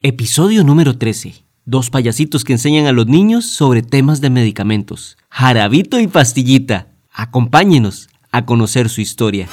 Episodio número 13. Dos payasitos que enseñan a los niños sobre temas de medicamentos. Jarabito y pastillita. Acompáñenos a conocer su historia.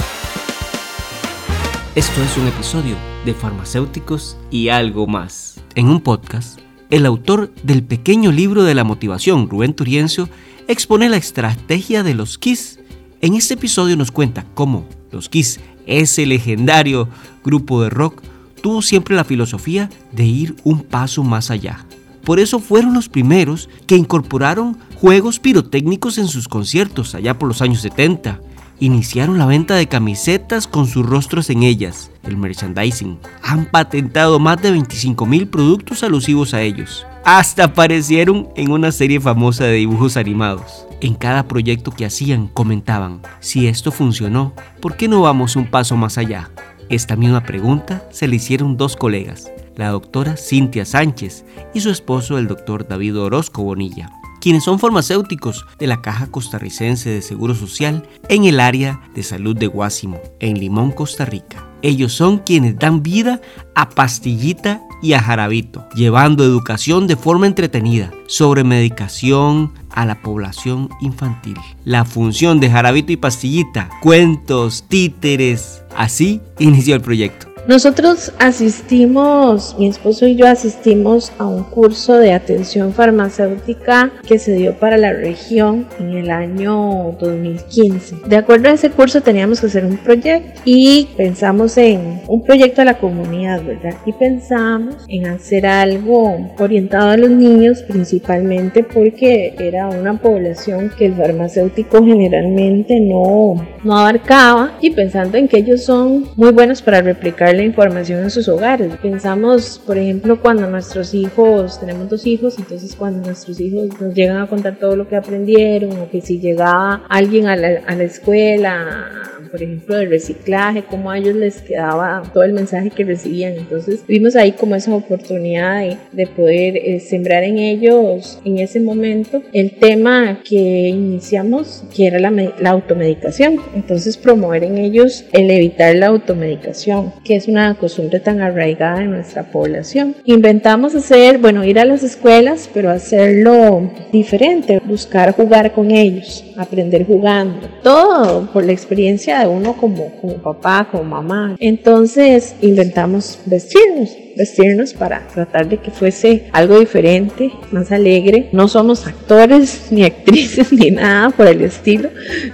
Esto es un episodio de farmacéuticos y algo más. En un podcast, el autor del pequeño libro de la motivación, Rubén Turiencio, expone la estrategia de los KISS. En este episodio nos cuenta cómo los KISS, ese legendario grupo de rock, tuvo siempre la filosofía de ir un paso más allá. Por eso fueron los primeros que incorporaron juegos pirotécnicos en sus conciertos allá por los años 70. Iniciaron la venta de camisetas con sus rostros en ellas, el merchandising. Han patentado más de 25 mil productos alusivos a ellos. Hasta aparecieron en una serie famosa de dibujos animados. En cada proyecto que hacían comentaban, si esto funcionó, ¿por qué no vamos un paso más allá? Esta misma pregunta se le hicieron dos colegas, la doctora Cintia Sánchez y su esposo el doctor David Orozco Bonilla, quienes son farmacéuticos de la Caja Costarricense de Seguro Social en el área de salud de Guásimo, en Limón, Costa Rica. Ellos son quienes dan vida a Pastillita y a Jarabito, llevando educación de forma entretenida sobre medicación a la población infantil. La función de Jarabito y Pastillita, cuentos, títeres, así inició el proyecto. Nosotros asistimos, mi esposo y yo asistimos a un curso de atención farmacéutica que se dio para la región en el año 2015. De acuerdo a ese curso teníamos que hacer un proyecto y pensamos en un proyecto a la comunidad, ¿verdad? Y pensamos en hacer algo orientado a los niños principalmente porque era una población que el farmacéutico generalmente no, no abarcaba y pensando en que ellos son muy buenos para replicar la información en sus hogares. Pensamos, por ejemplo, cuando nuestros hijos, tenemos dos hijos, entonces cuando nuestros hijos nos llegan a contar todo lo que aprendieron, o que si llegaba alguien a la, a la escuela, por ejemplo, de reciclaje, cómo a ellos les quedaba todo el mensaje que recibían. Entonces vimos ahí como esa oportunidad de, de poder eh, sembrar en ellos en ese momento el tema que iniciamos, que era la, la automedicación. Entonces promover en ellos el evitar la automedicación, que es una costumbre tan arraigada en nuestra población. Inventamos hacer, bueno, ir a las escuelas, pero hacerlo diferente, buscar jugar con ellos, aprender jugando. Todo por la experiencia de uno como, como papá, como mamá. Entonces inventamos vestirnos vestirnos para tratar de que fuese algo diferente, más alegre. No somos actores ni actrices ni nada por el estilo.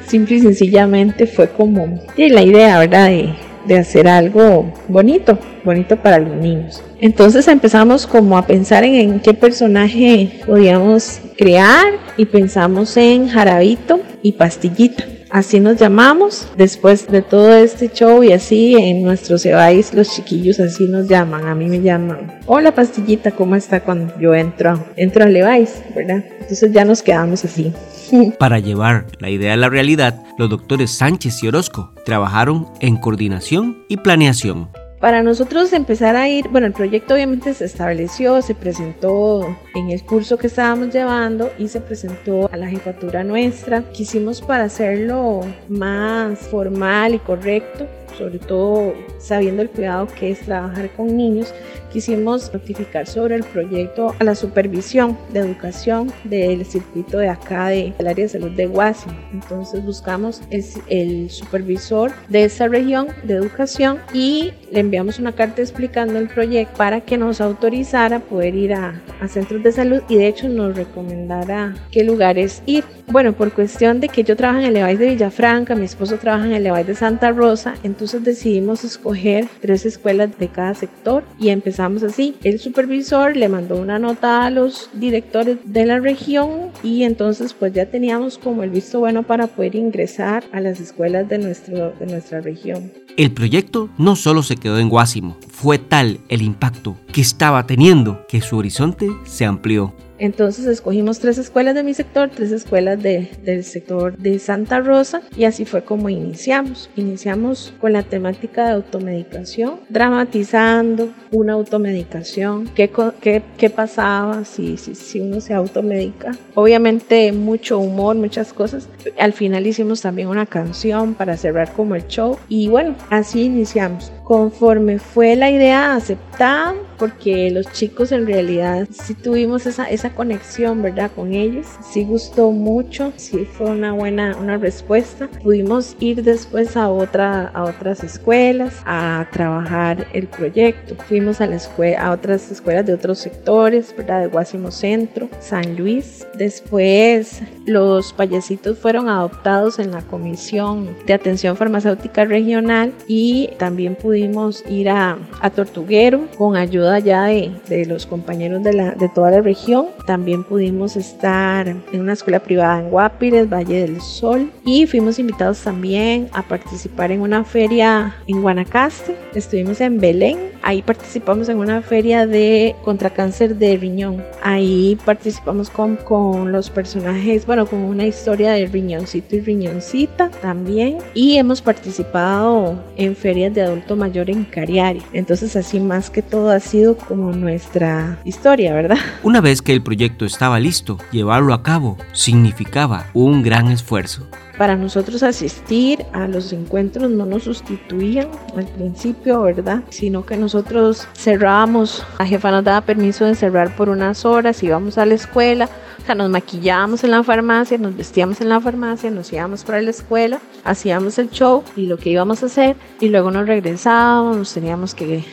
Simple y sencillamente fue como la idea, ¿verdad? De, de hacer algo bonito, bonito para los niños. Entonces empezamos como a pensar en, en, qué personaje podíamos crear y pensamos en Jarabito y Pastillita. Así nos llamamos. Después de todo este show y así en nuestro Cebáis los chiquillos así nos llaman. A mí me llaman, hola Pastillita, ¿cómo está cuando yo entro, entro a Levi's, verdad? Entonces ya nos quedamos así. Para llevar la idea a la realidad, los doctores Sánchez y Orozco trabajaron en coordinación y planeación. Para nosotros empezar a ir, bueno, el proyecto obviamente se estableció, se presentó en el curso que estábamos llevando y se presentó a la jefatura nuestra. Quisimos para hacerlo más formal y correcto, sobre todo sabiendo el cuidado que es trabajar con niños, quisimos notificar sobre el proyecto a la supervisión de educación del circuito de acá del área de salud de Guasimo. Entonces buscamos el, el, supervisor de esa región de educación y le enviamos una carta explicando el proyecto para que nos autorizara poder ir a, a centros de salud y de hecho nos recomendara qué lugares ir. Bueno, por cuestión de que yo trabajo en el EVAIS de Villafranca, mi esposo trabaja en el EVAIS de Santa Rosa, entonces decidimos escoger tres escuelas de cada sector y empezamos así. El supervisor le mandó una nota a los directores de la región y entonces pues ya teníamos como el visto bueno para poder ingresar a las escuelas de, nuestro, de nuestra región. El proyecto no solo se quedó en Guásimo, fue tal el impacto que estaba teniendo que su horizonte se amplió. Entonces escogimos tres escuelas de mi sector, tres escuelas de, del sector de Santa Rosa y así fue como iniciamos. Iniciamos con la temática de automedicación, dramatizando una automedicación, qué, qué, qué pasaba si, si, si uno se automedica. Obviamente mucho humor, muchas cosas. Al final hicimos también una canción para cerrar como el show y bueno, así iniciamos. Conforme fue la idea aceptada, porque los chicos en realidad sí tuvimos esa, esa conexión, ¿verdad? Con ellos, sí gustó mucho, sí fue una buena una respuesta. Pudimos ir después a, otra, a otras escuelas a trabajar el proyecto. Fuimos a, la escuela, a otras escuelas de otros sectores, ¿verdad? De Guásimo Centro, San Luis. Después los payasitos fueron adoptados en la Comisión de Atención Farmacéutica Regional y también pudimos ir a, a Tortuguero con ayuda allá de, de los compañeros de, la, de toda la región. También pudimos estar en una escuela privada en Guapires, Valle del Sol, y fuimos invitados también a participar en una feria en Guanacaste. Estuvimos en Belén, ahí participamos en una feria de contra cáncer de riñón. Ahí participamos con, con los personajes, bueno, con una historia de riñoncito y riñoncita también. Y hemos participado en ferias de adulto mayor en Cariari. Entonces así más que todo ha sido como nuestra historia, ¿verdad? Una vez que el proyecto estaba listo, llevarlo a cabo significaba un gran esfuerzo. Para nosotros asistir a los encuentros no nos sustituían al principio, ¿verdad? Sino que nosotros cerrábamos, la jefa nos daba permiso de cerrar por unas horas, íbamos a la escuela, o sea, nos maquillábamos en la farmacia, nos vestíamos en la farmacia, nos íbamos para la escuela, hacíamos el show y lo que íbamos a hacer y luego nos regresábamos, nos teníamos que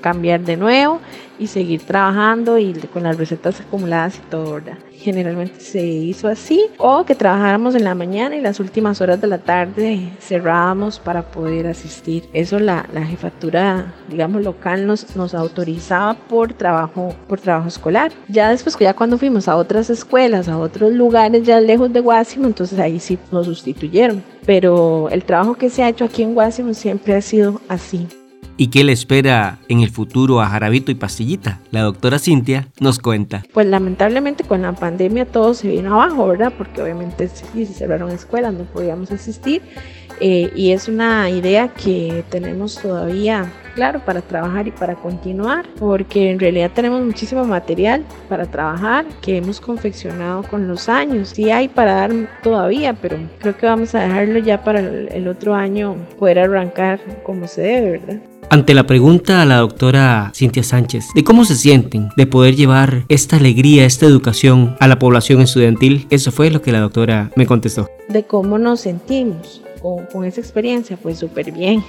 cambiar de nuevo y seguir trabajando y con las recetas acumuladas y todo, ¿verdad? Generalmente se hizo así o que trabajáramos en la mañana y las últimas horas de la tarde cerrábamos para poder asistir. Eso la, la jefatura, digamos, local nos, nos autorizaba por trabajo, por trabajo escolar. Ya después, ya cuando fuimos a otras escuelas, a otros lugares ya lejos de Guásimo, entonces ahí sí nos sustituyeron. Pero el trabajo que se ha hecho aquí en Guásimo siempre ha sido así. ¿Y qué le espera en el futuro a Jarabito y Pastillita? La doctora Cintia nos cuenta. Pues lamentablemente con la pandemia todo se vino abajo, ¿verdad? Porque obviamente se cerraron escuelas, no podíamos asistir. Eh, y es una idea que tenemos todavía, claro, para trabajar y para continuar, porque en realidad tenemos muchísimo material para trabajar que hemos confeccionado con los años. Sí hay para dar todavía, pero creo que vamos a dejarlo ya para el otro año poder arrancar como se debe, ¿verdad? Ante la pregunta a la doctora Cintia Sánchez de cómo se sienten de poder llevar esta alegría, esta educación a la población estudiantil, eso fue lo que la doctora me contestó. De cómo nos sentimos con, con esa experiencia, pues súper bien.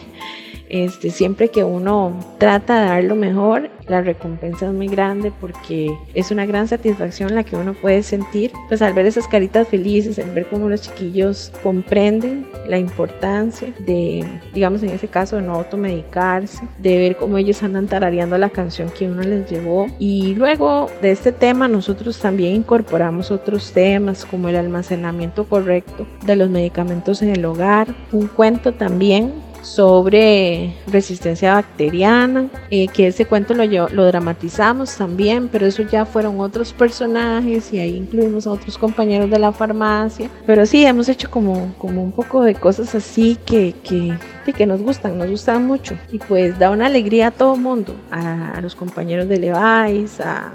Este, siempre que uno trata de dar lo mejor, la recompensa es muy grande porque es una gran satisfacción la que uno puede sentir, pues al ver esas caritas felices, al ver cómo los chiquillos comprenden la importancia de, digamos en ese caso, no automedicarse, de ver cómo ellos andan tarareando la canción que uno les llevó. Y luego de este tema nosotros también incorporamos otros temas como el almacenamiento correcto de los medicamentos en el hogar, un cuento también sobre resistencia bacteriana, eh, que ese cuento lo, lo dramatizamos también, pero eso ya fueron otros personajes y ahí incluimos a otros compañeros de la farmacia. Pero sí, hemos hecho como, como un poco de cosas así que, que, que nos gustan, nos gustan mucho. Y pues da una alegría a todo mundo, a, los compañeros de Levi's, a,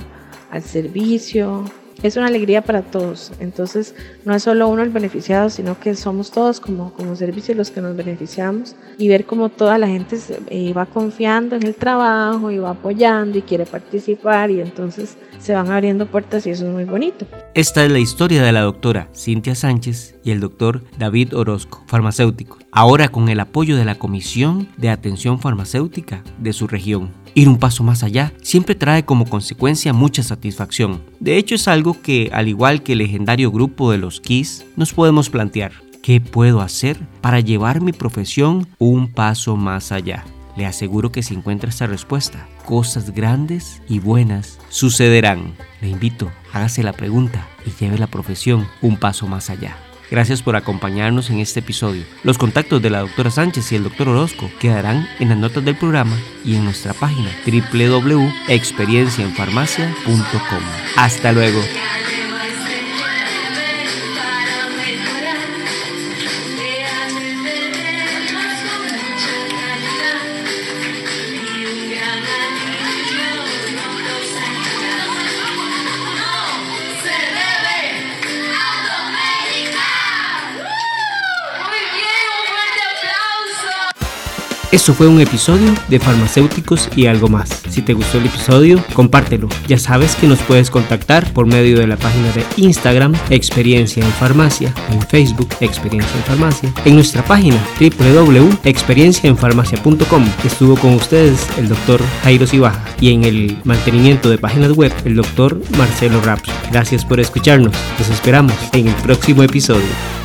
al servicio, es una alegría para todos. Entonces, no es solo uno el beneficiado, sino que somos todos como, como servicio los que nos beneficiamos y ver cómo toda la gente eh, va confiando en el trabajo y va apoyando y quiere participar y entonces se van abriendo puertas y eso es muy bonito. Esta es la historia de la doctora Cintia Sánchez y el doctor David Orozco, farmacéutico, ahora con el apoyo de la Comisión de Atención Farmacéutica de su región. Ir un paso más allá siempre trae como consecuencia mucha satisfacción. De hecho es algo que, al igual que el legendario grupo de los Kiss, nos podemos plantear. ¿Qué puedo hacer para llevar mi profesión un paso más allá? Le aseguro que si encuentra esta respuesta, cosas grandes y buenas sucederán. Le invito, hágase la pregunta y lleve la profesión un paso más allá. Gracias por acompañarnos en este episodio. Los contactos de la doctora Sánchez y el doctor Orozco quedarán en las notas del programa y en nuestra página www.experienciaenfarmacia.com. Hasta luego. Esto fue un episodio de Farmacéuticos y algo más. Si te gustó el episodio, compártelo. Ya sabes que nos puedes contactar por medio de la página de Instagram Experiencia en Farmacia, en Facebook Experiencia en Farmacia, en nuestra página www.experienciaenfarmacia.com. Estuvo con ustedes el doctor Jairo Cibaja y en el mantenimiento de páginas web el doctor Marcelo Raps. Gracias por escucharnos. Nos esperamos en el próximo episodio.